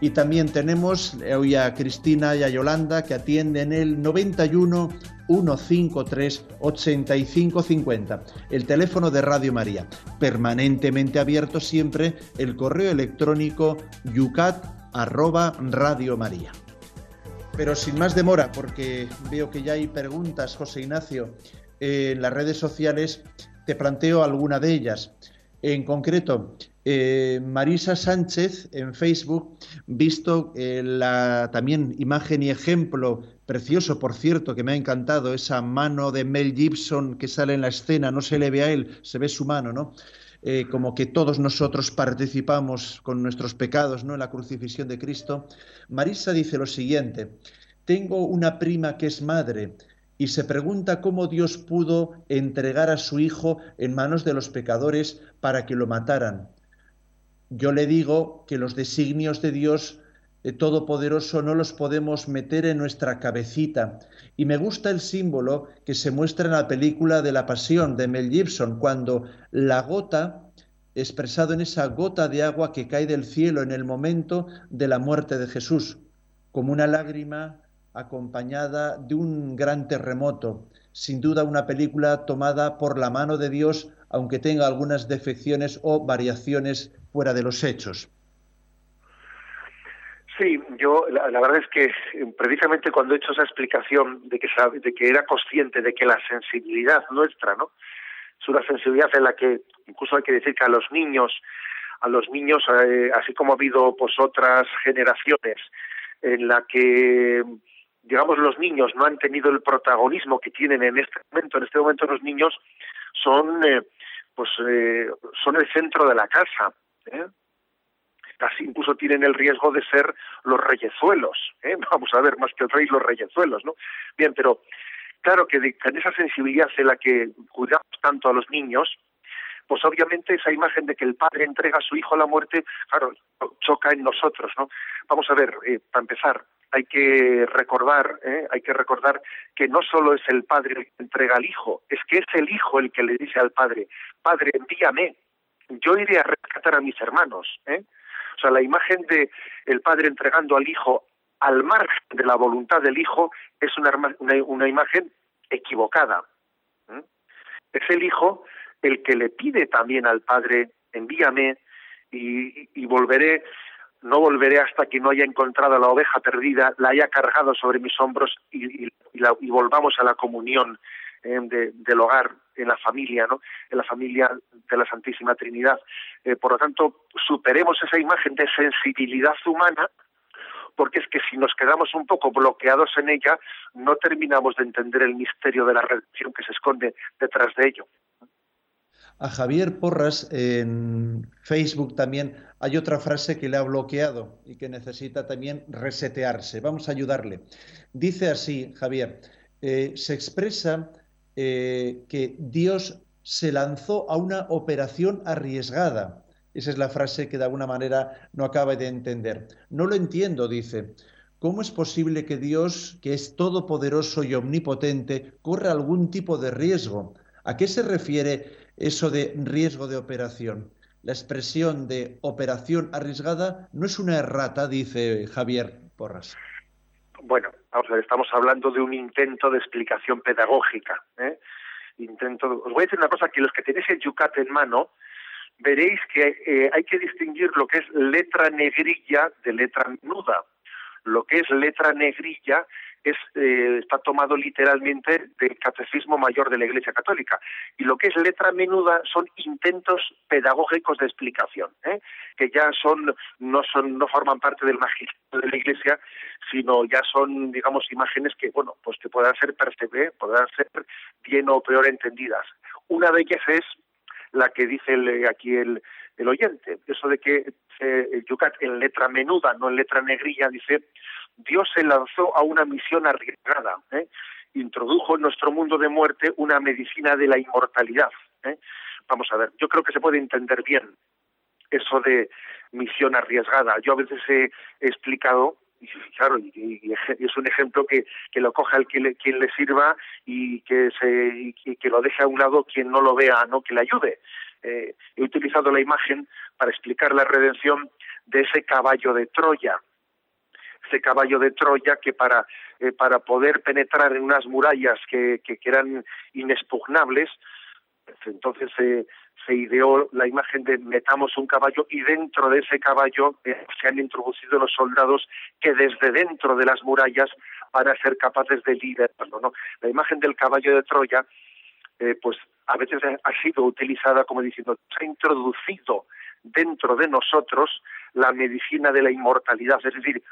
Y también tenemos hoy a Cristina y a Yolanda que atienden el 91 153 8550, el teléfono de Radio María, permanentemente abierto siempre el correo electrónico yucat arroba Radio María. Pero sin más demora, porque veo que ya hay preguntas, José Ignacio, en las redes sociales, te planteo alguna de ellas. En concreto, eh, Marisa Sánchez en Facebook, visto eh, la también imagen y ejemplo precioso, por cierto, que me ha encantado, esa mano de Mel Gibson que sale en la escena, no se le ve a él, se ve su mano, ¿no? eh, como que todos nosotros participamos con nuestros pecados ¿no? en la crucifixión de Cristo, Marisa dice lo siguiente, tengo una prima que es madre y se pregunta cómo Dios pudo entregar a su hijo en manos de los pecadores para que lo mataran. Yo le digo que los designios de Dios Todopoderoso no los podemos meter en nuestra cabecita. Y me gusta el símbolo que se muestra en la película de la Pasión de Mel Gibson, cuando la gota, expresado en esa gota de agua que cae del cielo en el momento de la muerte de Jesús, como una lágrima acompañada de un gran terremoto. Sin duda una película tomada por la mano de Dios, aunque tenga algunas defecciones o variaciones fuera de los hechos. Sí, yo la, verdad es que eh, precisamente cuando he hecho esa explicación de que, de que era consciente de que la sensibilidad nuestra, ¿no? Es una sensibilidad en la que incluso hay que decir que a los niños, a los niños, eh, así como ha habido pues otras generaciones en la que digamos los niños no han tenido el protagonismo que tienen en este momento, en este momento los niños son eh, pues son el centro de la casa, ¿eh? Casi incluso tienen el riesgo de ser los reyezuelos, ¿eh? (laughs) vamos a ver, más que el rey, los reyezuelos, ¿no? Bien, pero claro que en esa sensibilidad en la que cuidamos tanto a los niños, pues obviamente esa imagen de que el padre entrega a su hijo a la muerte, claro, choca en nosotros, ¿no? Vamos a ver, eh, para empezar, hay que recordar, ¿eh? hay que recordar que no solo es el padre el que entrega al hijo, es que es el hijo el que le dice al padre, padre, envíame, yo iré a rescatar a mis hermanos, ¿eh? O sea, la imagen de el padre entregando al hijo al margen de la voluntad del hijo es una, una, imagen equivocada. Es el hijo el que le pide también al padre, envíame y, volveré, no volveré hasta que no haya encontrado la oveja perdida, la haya cargado sobre mis hombros y, y volvamos a la comunión eh, del hogar, en la familia, ¿no? En la familia de la Santísima Trinidad. Eh, por lo tanto, superemos esa imagen de sensibilidad humana, porque es que si nos quedamos un poco bloqueados en ella, no terminamos de entender el misterio de la redención que se esconde detrás de ello. A Javier Porras en Facebook también hay otra frase que le ha bloqueado y que necesita también resetearse. Vamos a ayudarle. Dice así, Javier, eh, se expresa eh, que Dios se lanzó a una operación arriesgada. Esa es la frase que de alguna manera no acaba de entender. No lo entiendo, dice. ¿Cómo es posible que Dios, que es todopoderoso y omnipotente, corra algún tipo de riesgo? ¿A qué se refiere eso de riesgo de operación? La expresión de operación arriesgada no es una errata, dice Javier Porras. Bueno, Vamos a estamos hablando de un intento de explicación pedagógica. ¿eh? Intento, os voy a decir una cosa, que los que tenéis el Yucat en mano, veréis que eh, hay que distinguir lo que es letra negrilla de letra menuda. Lo que es letra negrilla es, eh, está tomado literalmente del Catecismo Mayor de la Iglesia Católica. Y lo que es letra menuda son intentos pedagógicos de explicación, ¿eh? que ya son no son no forman parte del magisterio de la Iglesia, sino ya son, digamos, imágenes que, bueno, pues que puedan ser percebidas, puedan ser bien o peor entendidas. Una de ellas es la que dice aquí el, el oyente, eso de que eh, Yucat en letra menuda, no en letra negrilla, dice Dios se lanzó a una misión arriesgada, ¿eh? introdujo en nuestro mundo de muerte una medicina de la inmortalidad. ¿eh? Vamos a ver, yo creo que se puede entender bien eso de misión arriesgada. Yo a veces he, explicado y claro, y, es un ejemplo que, que lo coja el que le, quien le sirva y que se y que lo deje a un lado quien no lo vea, no que le ayude. Eh, he utilizado la imagen para explicar la redención de ese caballo de Troya ese caballo de Troya que para, eh, para poder penetrar en unas murallas que, que, eran inexpugnables, pues entonces se ideó la imagen de metamos un caballo y dentro de ese caballo eh, se han introducido los soldados que desde dentro de las murallas van a ser capaces de liderarlo. ¿no? La imagen del caballo de Troya, eh, pues a veces ha sido utilizada como diciendo, se ha introducido dentro de nosotros la medicina de la inmortalidad, es decir,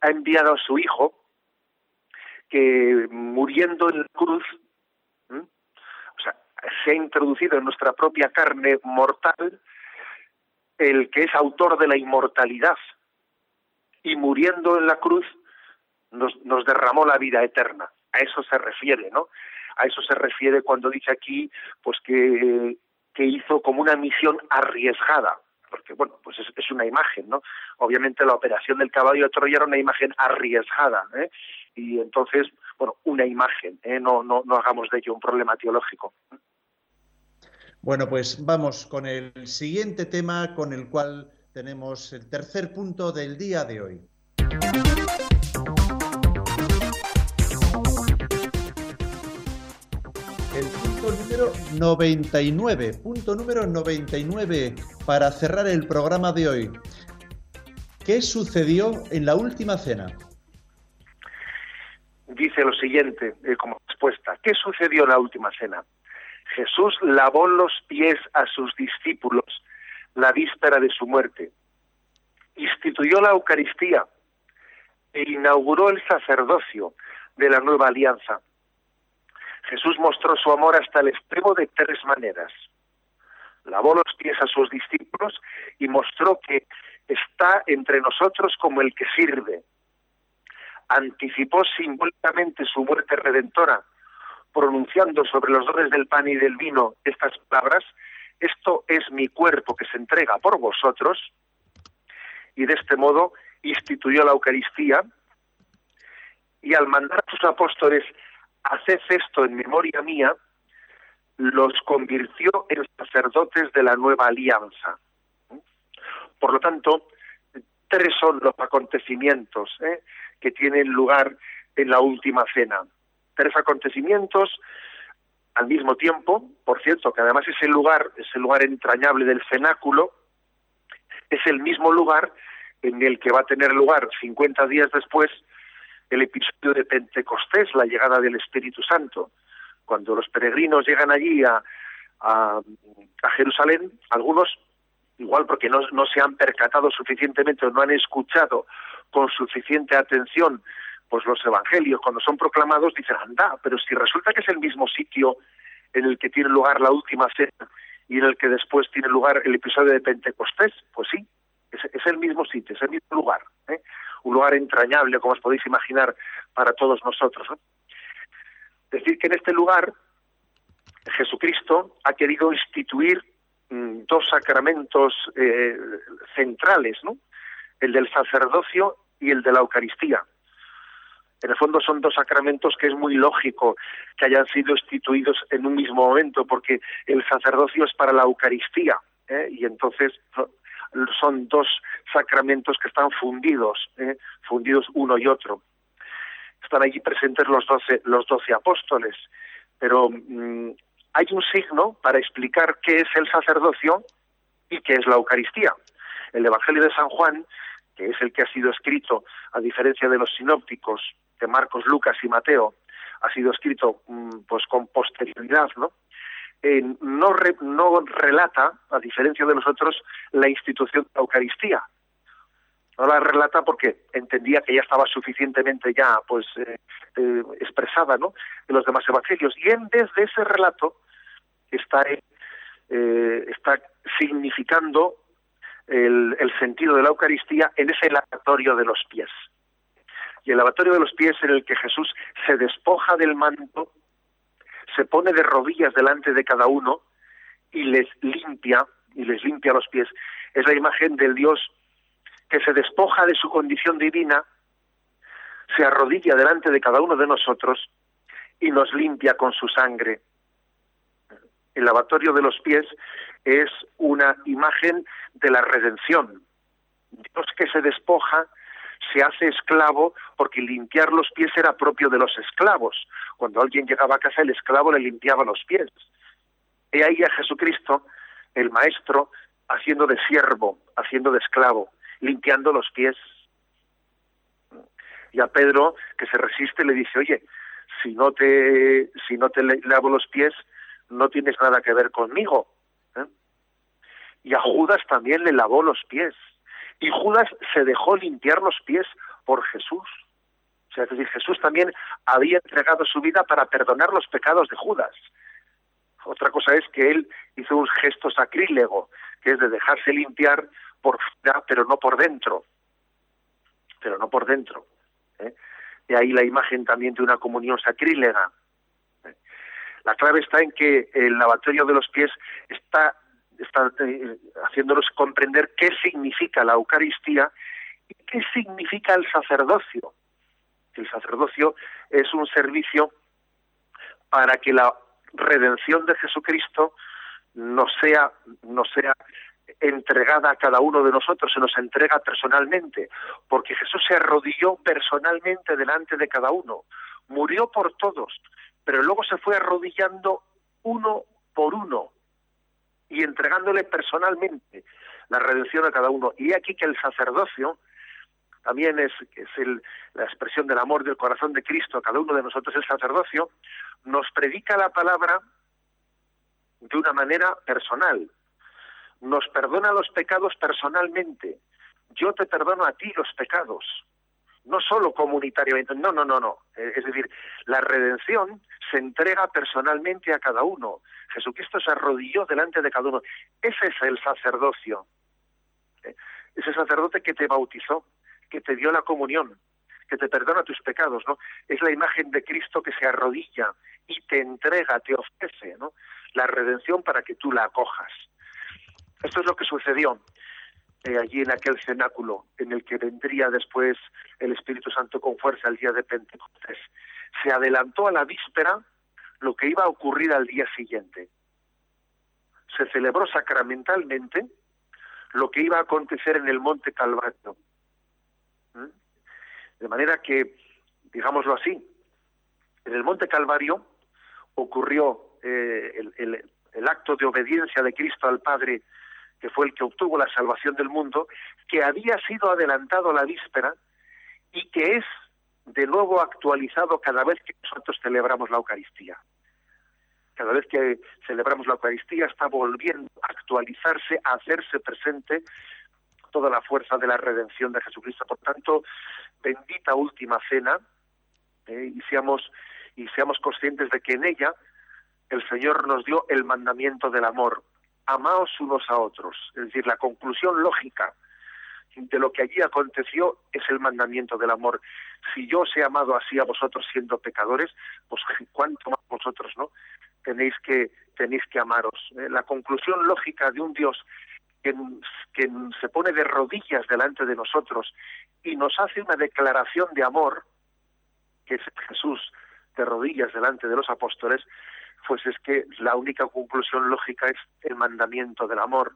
ha enviado a su hijo que muriendo en la cruz, se ha introducido en nuestra propia carne mortal el que es autor de la inmortalidad y muriendo en la cruz nos, nos derramó la vida eterna. A eso se refiere, ¿no? A eso se refiere cuando dice aquí, pues que, que hizo como una misión arriesgada, porque bueno, pues es, es, una imagen, ¿no? Obviamente la operación del caballo de Troya era una imagen arriesgada, ¿eh? y entonces, bueno, una imagen, ¿eh? no, no, no hagamos de ello un problema teológico. Bueno, pues vamos con el siguiente tema con el cual tenemos el tercer punto del día de hoy. El punto número 99, punto número 99 para cerrar el programa de hoy. ¿Qué sucedió en la última cena? Dice lo siguiente eh, como respuesta. ¿Qué sucedió en la última cena? Jesús lavó los pies a sus discípulos la víspera de su muerte, instituyó la Eucaristía e inauguró el sacerdocio de la nueva alianza. Jesús mostró su amor hasta el extremo de tres maneras. Lavó los pies a sus discípulos y mostró que está entre nosotros como el que sirve. Anticipó simbólicamente su muerte redentora, pronunciando sobre los dones del pan y del vino estas palabras, esto es mi cuerpo que se entrega por vosotros, y de este modo instituyó la Eucaristía, y al mandar a sus apóstoles haced esto en memoria mía, los convirtió en sacerdotes de la nueva alianza. Por lo tanto, tres son los acontecimientos ¿eh? que tienen lugar en la última cena. Tres acontecimientos al mismo tiempo, por cierto, que además ese lugar, ese lugar entrañable del cenáculo, es el mismo lugar en el que va a tener lugar 50 días después el episodio de Pentecostés, la llegada del Espíritu Santo. Cuando los peregrinos llegan allí a, a, a Jerusalén, algunos, igual porque no, no se han percatado suficientemente o no han escuchado con suficiente atención pues los evangelios cuando son proclamados dicen anda pero si resulta que es el mismo sitio en el que tiene lugar la última cena y en el que después tiene lugar el episodio de Pentecostés pues sí es, el mismo sitio es el mismo lugar ¿eh? un lugar entrañable, como os podéis imaginar, para todos nosotros. ¿no? Decir que en este lugar Jesucristo ha querido instituir mmm, dos sacramentos eh, centrales, el del sacerdocio y el de la Eucaristía. En el fondo son dos sacramentos que es muy lógico que hayan sido instituidos en un mismo momento, porque el sacerdocio es para la Eucaristía, ¿eh? y entonces son dos sacramentos que están fundidos, ¿eh? fundidos uno y otro. Están allí presentes los doce, apóstoles, pero mmm, hay un signo para explicar qué es el sacerdocio y qué es la Eucaristía. El Evangelio de San Juan, que es el que ha sido escrito, a diferencia de los sinópticos de Marcos, Lucas y Mateo, ha sido escrito mmm, pues con posterioridad, ¿no? eh, no, re, no relata, a diferencia de nosotros, la institución de la Eucaristía. No la relata porque entendía que ya estaba suficientemente ya pues eh, eh, expresada ¿no? en los demás evangelios. Y en vez de ese relato está, eh, está significando el, el sentido de la Eucaristía en ese lavatorio de los pies. Y el lavatorio de los pies en el que Jesús se despoja del manto se pone de rodillas delante de cada uno y les limpia, y les limpia los pies. Es la imagen del Dios que se despoja de su condición divina, se arrodilla delante de cada uno de nosotros y nos limpia con su sangre. El lavatorio de los pies es una imagen de la redención. Dios que se despoja se hace esclavo porque limpiar los pies era propio de los esclavos. Cuando alguien llegaba a casa, el esclavo le limpiaba los pies. He ahí a Jesucristo, el Maestro, haciendo de siervo, haciendo de esclavo, limpiando los pies. Y a Pedro, que se resiste, le dice, oye, si no te, si no te lavo los pies, no tienes nada que ver conmigo. ¿eh? Y a Judas también le lavó los pies. Y Judas se dejó limpiar los pies por Jesús. O sea, es decir, Jesús también había entregado su vida para perdonar los pecados de Judas. Otra cosa es que él hizo un gesto sacrílego, que es de dejarse limpiar por fuera, pero no por dentro. Pero no por dentro. ¿eh? Y ahí la imagen también de una comunión sacrílega. ¿eh? La clave está en que el lavatorio de los pies está, está eh, haciéndonos comprender qué significa la Eucaristía y qué significa el sacerdocio. El sacerdocio es un servicio para que la redención de Jesucristo no sea, no sea entregada a cada uno de nosotros, se nos entrega personalmente, porque Jesús se arrodilló personalmente delante de cada uno, murió por todos, pero luego se fue arrodillando uno por uno y entregándole personalmente la redención a cada uno. Y aquí que el sacerdocio también es, es el, la expresión del amor del corazón de Cristo a cada uno de nosotros, el sacerdocio, nos predica la palabra de una manera personal, nos perdona los pecados personalmente. Yo te perdono a ti los pecados, no solo comunitariamente, no, no, no, no. Eh, es decir, la redención se entrega personalmente a cada uno. Jesucristo se arrodilló delante de cada uno. Ese es el sacerdocio. Eh, ese sacerdote que te bautizó, que te dio la comunión, que te perdona tus pecados, ¿no? Es la imagen de Cristo que se arrodilla y te entrega, te ofrece. La redención para que tú la acojas. Esto es lo que sucedió eh, allí en aquel cenáculo en el que vendría después el Espíritu Santo con fuerza el día de Pentecostés. Se adelantó a la víspera lo que iba a ocurrir al día siguiente. Se celebró sacramentalmente lo que iba a acontecer en el Monte Calvario. ¿Mm? De manera que, digámoslo así, en el Monte Calvario ocurrió eh, el, el acto de obediencia de Cristo al Padre que fue el que obtuvo la salvación del mundo, que había sido adelantado la víspera y que es de nuevo actualizado cada vez que nosotros celebramos la Eucaristía. Cada vez que celebramos la Eucaristía está volviendo a actualizarse, a hacerse presente toda la fuerza de la redención de Jesucristo. Por tanto, bendita última cena eh, y seamos y seamos conscientes de que en ella el Señor nos dio el mandamiento del amor, amaos unos a otros. Es decir, la conclusión lógica de lo que allí aconteció es el mandamiento del amor. Si yo os he amado así a vosotros siendo pecadores, pues cuánto más vosotros, ¿no? Tenéis que tenéis que amaros. Eh, la conclusión lógica de un Dios que, que se pone de rodillas delante de nosotros y nos hace una declaración de amor, que es Jesús de rodillas delante de los apóstoles, pues es que la única conclusión lógica es el mandamiento del amor.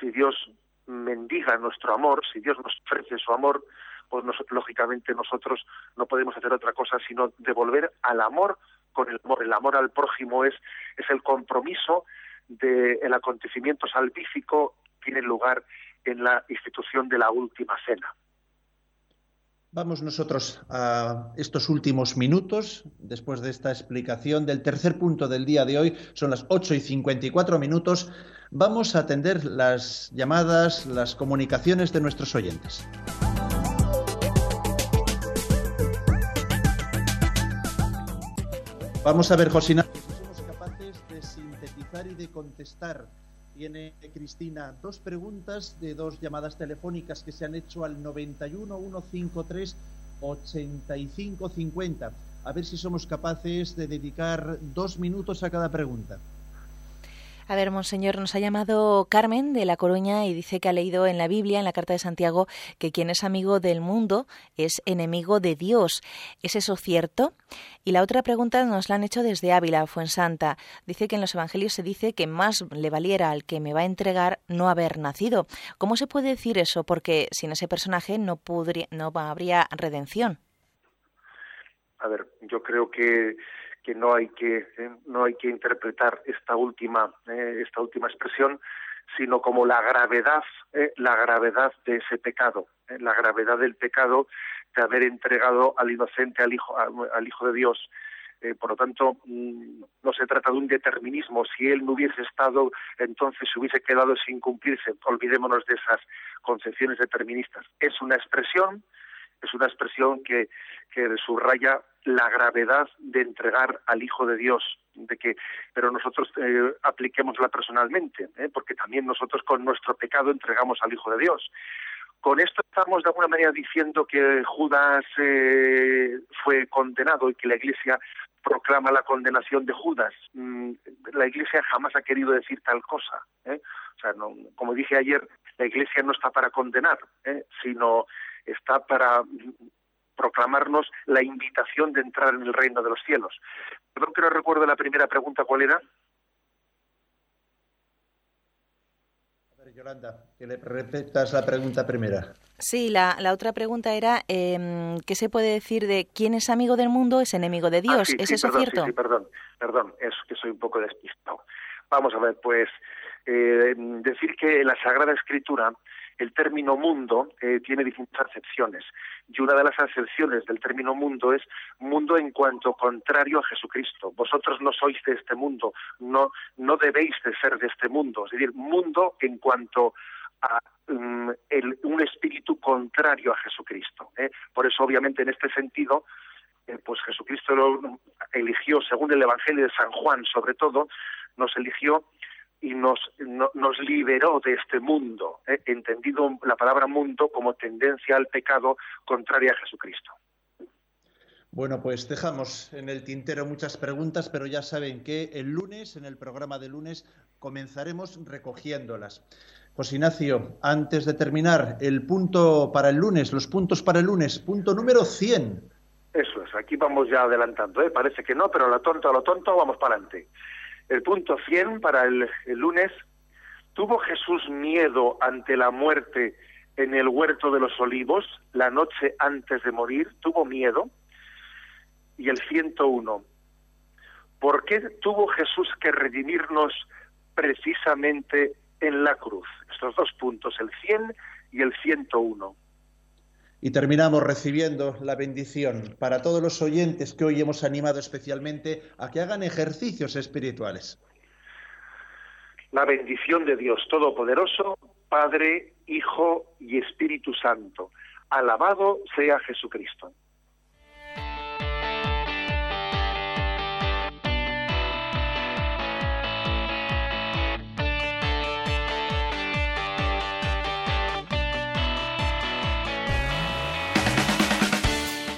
Si Dios mendiga nuestro amor, si Dios nos ofrece su amor, pues lógicamente nosotros no podemos hacer otra cosa sino devolver al amor con el amor. El amor al prójimo es, el compromiso del acontecimiento salvífico que tiene lugar en la institución de la última cena. Vamos nosotros a estos últimos minutos, después de esta explicación del tercer punto del día de hoy, son las 8 y 54 minutos, vamos a atender las llamadas, las comunicaciones de nuestros oyentes. Vamos a ver, Josina, si somos capaces de sintetizar y de contestar tiene Cristina dos preguntas de dos llamadas telefónicas que se han hecho al 91 153 8550. A ver si somos capaces de dedicar dos minutos a cada pregunta. A ver, monseñor, nos ha llamado Carmen de La Coruña y dice que ha leído en la Biblia, en la Carta de Santiago, que quien es amigo del mundo es enemigo de Dios. ¿Es eso cierto? Y la otra pregunta nos la han hecho desde Ávila, Fuensanta. Dice que en los Evangelios se dice que más le valiera al que me va a entregar no haber nacido. ¿Cómo se puede decir eso? Porque sin ese personaje no, no habría redención. A ver, yo creo que que no hay que eh, no hay que interpretar esta última eh, esta última expresión sino como la gravedad eh, la gravedad de ese pecado la gravedad del pecado de haber entregado al inocente al hijo al, hijo de Dios. Por lo tanto mm, no se trata de un determinismo. Si él no hubiese estado entonces se hubiese quedado sin cumplirse. Olvidémonos de esas concepciones deterministas. Es una expresión es una expresión que, subraya la gravedad de entregar al Hijo de Dios, de que, pero nosotros eh, apliquémosla personalmente, ¿eh? porque también nosotros con nuestro pecado entregamos al Hijo de Dios. Con esto estamos de alguna manera diciendo que Judas eh, fue condenado y que la Iglesia proclama la condenación de Judas. Mm, la Iglesia jamás ha querido decir tal cosa. ¿eh? O sea, no, como dije ayer, la Iglesia no está para condenar, sino está para proclamarnos la invitación de entrar en el reino de los cielos. Perdón que no recuerdo la primera pregunta, ¿cuál era? Yolanda, que le repetas la pregunta primera. Sí, la, la otra pregunta era, eh, ¿qué se puede decir de quién es amigo del mundo es enemigo de Dios? Ah, ¿Es eso cierto? Sí, perdón, perdón, es que soy un poco despistado. Vamos a ver, pues, eh, decir que la Sagrada Escritura el término mundo eh, tiene distintas acepciones y una de las acepciones del término mundo es mundo en cuanto contrario a Jesucristo. Vosotros no sois de este mundo, no, no debéis de ser de este mundo, es decir, mundo en cuanto a um, el, un espíritu contrario a Jesucristo. ¿eh? Por eso, obviamente, en este sentido, eh, pues Jesucristo lo eligió, según el Evangelio de San Juan, sobre todo, nos eligió y nos, no, nos liberó de este mundo, ¿eh? entendido la palabra mundo como tendencia al pecado contraria a Jesucristo. Bueno, pues dejamos en el tintero muchas preguntas, pero ya saben que el lunes, en el programa de lunes, comenzaremos recogiéndolas. Pues Ignacio, antes de terminar, el punto para el lunes, los puntos para el lunes, punto número 100. Eso es, aquí vamos ya adelantando, ¿eh? parece que no, pero a lo tonto, a lo tonto, vamos para adelante. El punto 100 para el, lunes, ¿tuvo Jesús miedo ante la muerte en el huerto de los olivos la noche antes de morir? ¿Tuvo miedo? Y el 101, ¿por qué tuvo Jesús que redimirnos precisamente en la cruz? Estos dos puntos, el 100 y el 101. Y terminamos recibiendo la bendición para todos los oyentes que hoy hemos animado especialmente a que hagan ejercicios espirituales. La bendición de Dios Todopoderoso, Padre, Hijo y Espíritu Santo. Alabado sea Jesucristo.